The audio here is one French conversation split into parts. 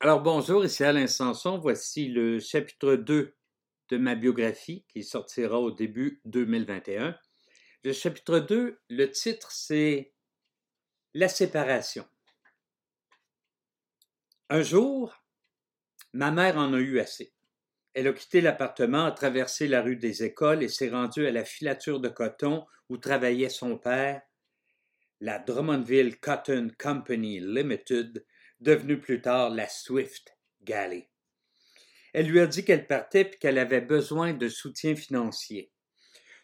Alors bonjour, ici Alain Sanson. Voici le chapitre 2 de ma biographie qui sortira au début 2021. Le chapitre 2, le titre c'est La séparation. Un jour, ma mère en a eu assez. Elle a quitté l'appartement, a traversé la rue des écoles et s'est rendue à la filature de coton où travaillait son père, la Drummondville Cotton Company Limited, devenue plus tard la Swift Galley. Elle lui a dit qu'elle partait et qu'elle avait besoin de soutien financier.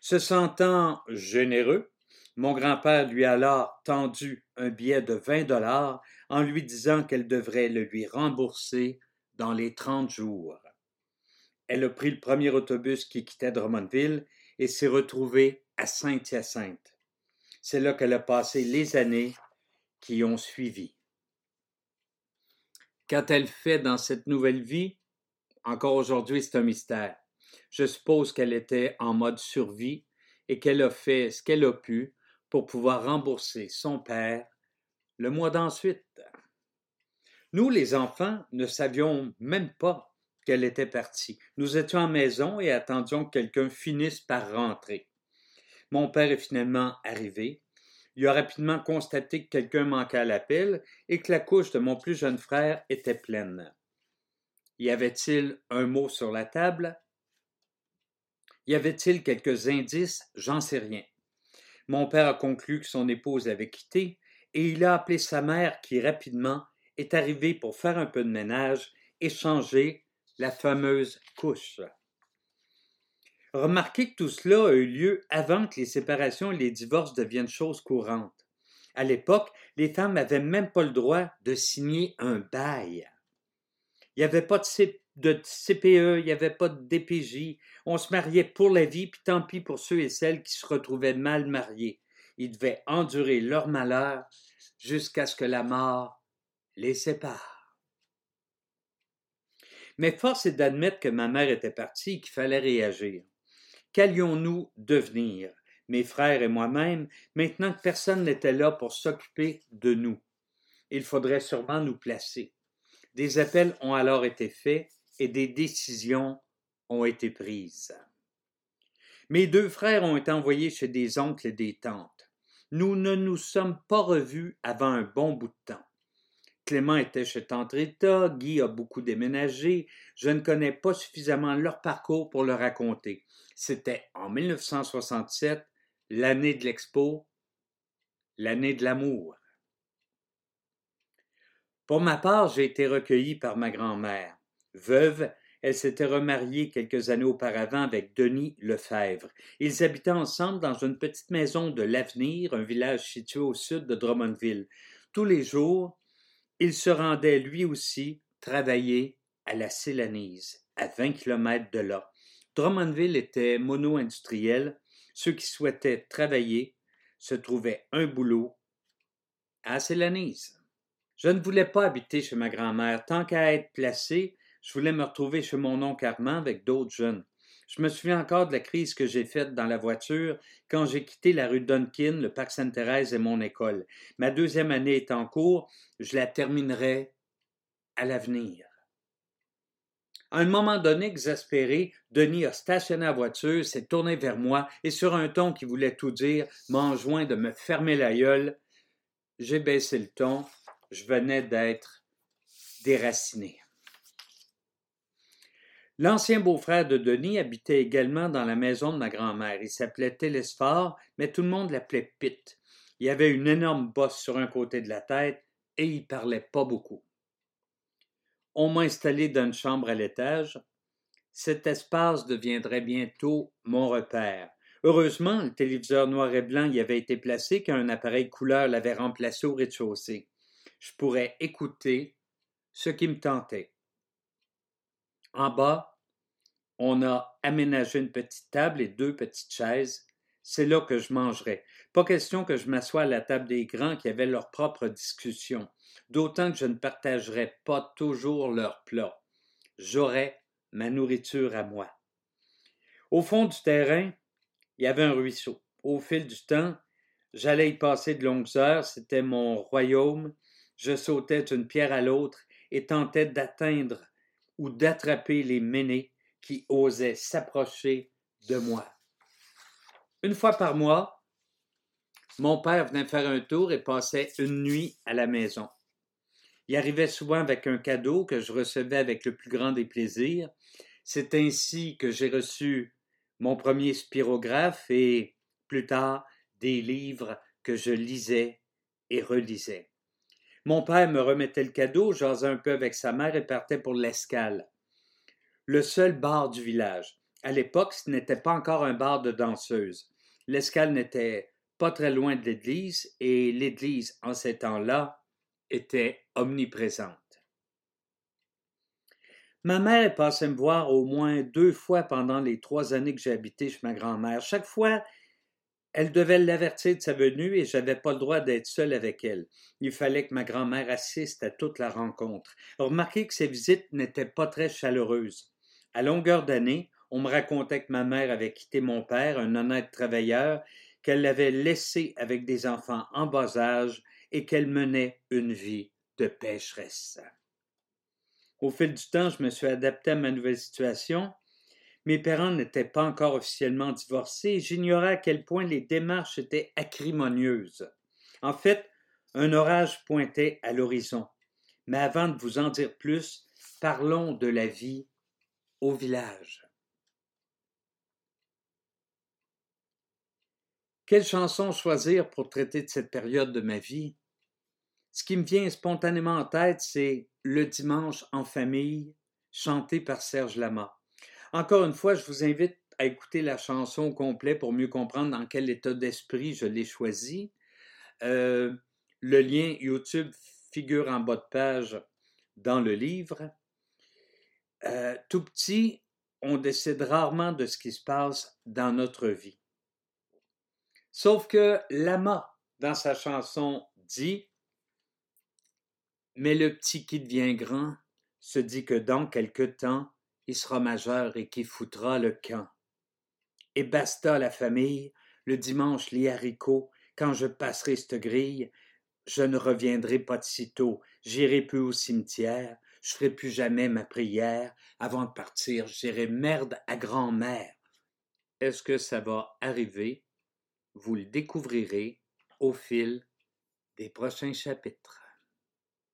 Se sentant généreux, mon grand-père lui a alors tendu un billet de 20 dollars en lui disant qu'elle devrait le lui rembourser dans les 30 jours. Elle a pris le premier autobus qui quittait Drummondville et s'est retrouvée à Saint-Hyacinthe. C'est là qu'elle a passé les années qui ont suivi. Qu'a-t-elle fait dans cette nouvelle vie? Encore aujourd'hui, c'est un mystère. Je suppose qu'elle était en mode survie et qu'elle a fait ce qu'elle a pu pour pouvoir rembourser son père le mois d'ensuite. Nous, les enfants, ne savions même pas qu'elle était partie. Nous étions en maison et attendions que quelqu'un finisse par rentrer. Mon père est finalement arrivé il a rapidement constaté que quelqu'un manquait à l'appel et que la couche de mon plus jeune frère était pleine. Y avait-il un mot sur la table? Y avait-il quelques indices? J'en sais rien. Mon père a conclu que son épouse l'avait quitté et il a appelé sa mère qui rapidement est arrivée pour faire un peu de ménage et changer la fameuse couche. Remarquez que tout cela a eu lieu avant que les séparations et les divorces deviennent choses courantes. À l'époque, les femmes n'avaient même pas le droit de signer un bail. Il n'y avait pas de, CPE, il n'y avait pas de DPJ. On se mariait pour la vie, puis tant pis pour ceux et celles qui se retrouvaient mal mariés. Ils devaient endurer leur malheur jusqu'à ce que la mort les sépare. Mais force est d'admettre que ma mère était partie et qu'il fallait réagir. Qu'allions-nous devenir, mes frères et moi-même, maintenant que personne n'était là pour s'occuper de nous? Il faudrait sûrement nous placer. Des appels ont alors été faits et des décisions ont été prises. Mes deux frères ont été envoyés chez des oncles et des tantes. Nous ne nous sommes pas revus avant un bon bout de temps. Clément était chez Tante Rita, Guy a beaucoup déménagé, je ne connais pas suffisamment leur parcours pour le raconter. C'était en 1967, l'année de l'Expo, l'année de l'amour. Pour ma part, j'ai été recueilli par ma grand-mère. Veuve, elle s'était remariée quelques années auparavant avec Denis Lefebvre. Ils habitaient ensemble dans une petite maison de l'Avenir, un village situé au sud de Drummondville. Tous les jours, il se rendait lui aussi travailler à la Célanise, à 20 kilomètres de là. Drummondville était mono-industriel. Ceux qui souhaitaient travailler se trouvaient un boulot à Célanise. Je ne voulais pas habiter chez ma grand-mère. Tant qu'à être placé, je voulais me retrouver chez mon oncle Armand avec d'autres jeunes. Je me souviens encore de la crise que j'ai faite dans la voiture quand j'ai quitté la rue Duncan, le parc Sainte-Thérèse et mon école. Ma deuxième année est en cours, je la terminerai à l'avenir. À un moment donné, exaspéré, Denis a stationné la voiture, s'est tourné vers moi et sur un ton qui voulait tout dire, m'a enjoint de me fermer la gueule. J'ai baissé le ton. Je venais d'être déraciné. L'ancien beau-frère de Denis habitait également dans la maison de ma grand-mère. Il s'appelait Télésphore, mais tout le monde l'appelait Pitt. Il avait une énorme bosse sur un côté de la tête et il parlait pas beaucoup. On m'a installé dans une chambre à l'étage. Cet espace deviendrait bientôt mon repère. Heureusement, le téléviseur noir et blanc y avait été placé quand un appareil couleur l'avait remplacé au rez-de-chaussée. Je pourrais écouter ce qui me tentait. En bas, on a aménagé une petite table et deux petites chaises. C'est là que je mangerai. Pas question que je m'assoie à la table des grands qui avaient leur propre discussion d'autant que je ne partagerai pas toujours leurs plats. J'aurai ma nourriture à moi. Au fond du terrain, il y avait un ruisseau. Au fil du temps, j'allais y passer de longues heures, c'était mon royaume. Je sautais d'une pierre à l'autre et tentait d'atteindre ou d'attraper les ménés qui osaient s'approcher de moi. Une fois par mois, mon père venait faire un tour et passait une nuit à la maison. Il arrivait souvent avec un cadeau que je recevais avec le plus grand des plaisirs. C'est ainsi que j'ai reçu mon premier spirographe et, plus tard, des livres que je lisais et relisais. Mon père me remettait le cadeau, jasait un peu avec sa mère et partait pour l'escale. Le seul bar du village. À l'époque, ce n'était pas encore un bar de danseuses. L'escale n'était pas très loin de l'église et l'église, en ces temps-là, était omniprésente. Ma mère passait me voir au moins deux fois pendant les trois années que j'ai habité chez ma grand-mère. Chaque fois, elle devait l'avertir de sa venue et j'avais pas le droit d'être seul avec elle. Il fallait que ma grand-mère assiste à toute la rencontre. Remarquez que ces visites n'étaient pas très chaleureuses. À longueur d'année, on me racontait que ma mère avait quitté mon père, un honnête travailleur, qu'elle l'avait laissé avec des enfants en bas âge et qu'elle menait une vie de pécheresse. Au fil du temps, je me suis adapté à ma nouvelle situation. Mes parents n'étaient pas encore officiellement divorcés et j'ignorais à quel point les démarches étaient acrimonieuses. En fait, un orage pointait à l'horizon. Mais avant de vous en dire plus, parlons de la vie au village. Quelle chanson choisir pour traiter de cette période de ma vie? Ce qui me vient spontanément en tête, c'est Le dimanche en famille, chanté par Serge Lama. Encore une fois, je vous invite à écouter la chanson au complet pour mieux comprendre dans quel état d'esprit je l'ai choisi. Euh, le lien YouTube figure en bas de page dans le livre. Euh, tout petit, on décide rarement de ce qui se passe dans notre vie. Sauf que Lama, dans sa chanson, dit Mais le petit qui devient grand se dit que dans quelque temps, il sera majeur et qui foutra le camp. Et basta la famille, le dimanche les haricots, quand je passerai cette grille, je ne reviendrai pas de sitôt, j'irai plus au cimetière, je ferai plus jamais ma prière, avant de partir, j'irai merde à grand-mère. Est-ce que ça va arriver? Vous le découvrirez au fil des prochains chapitres.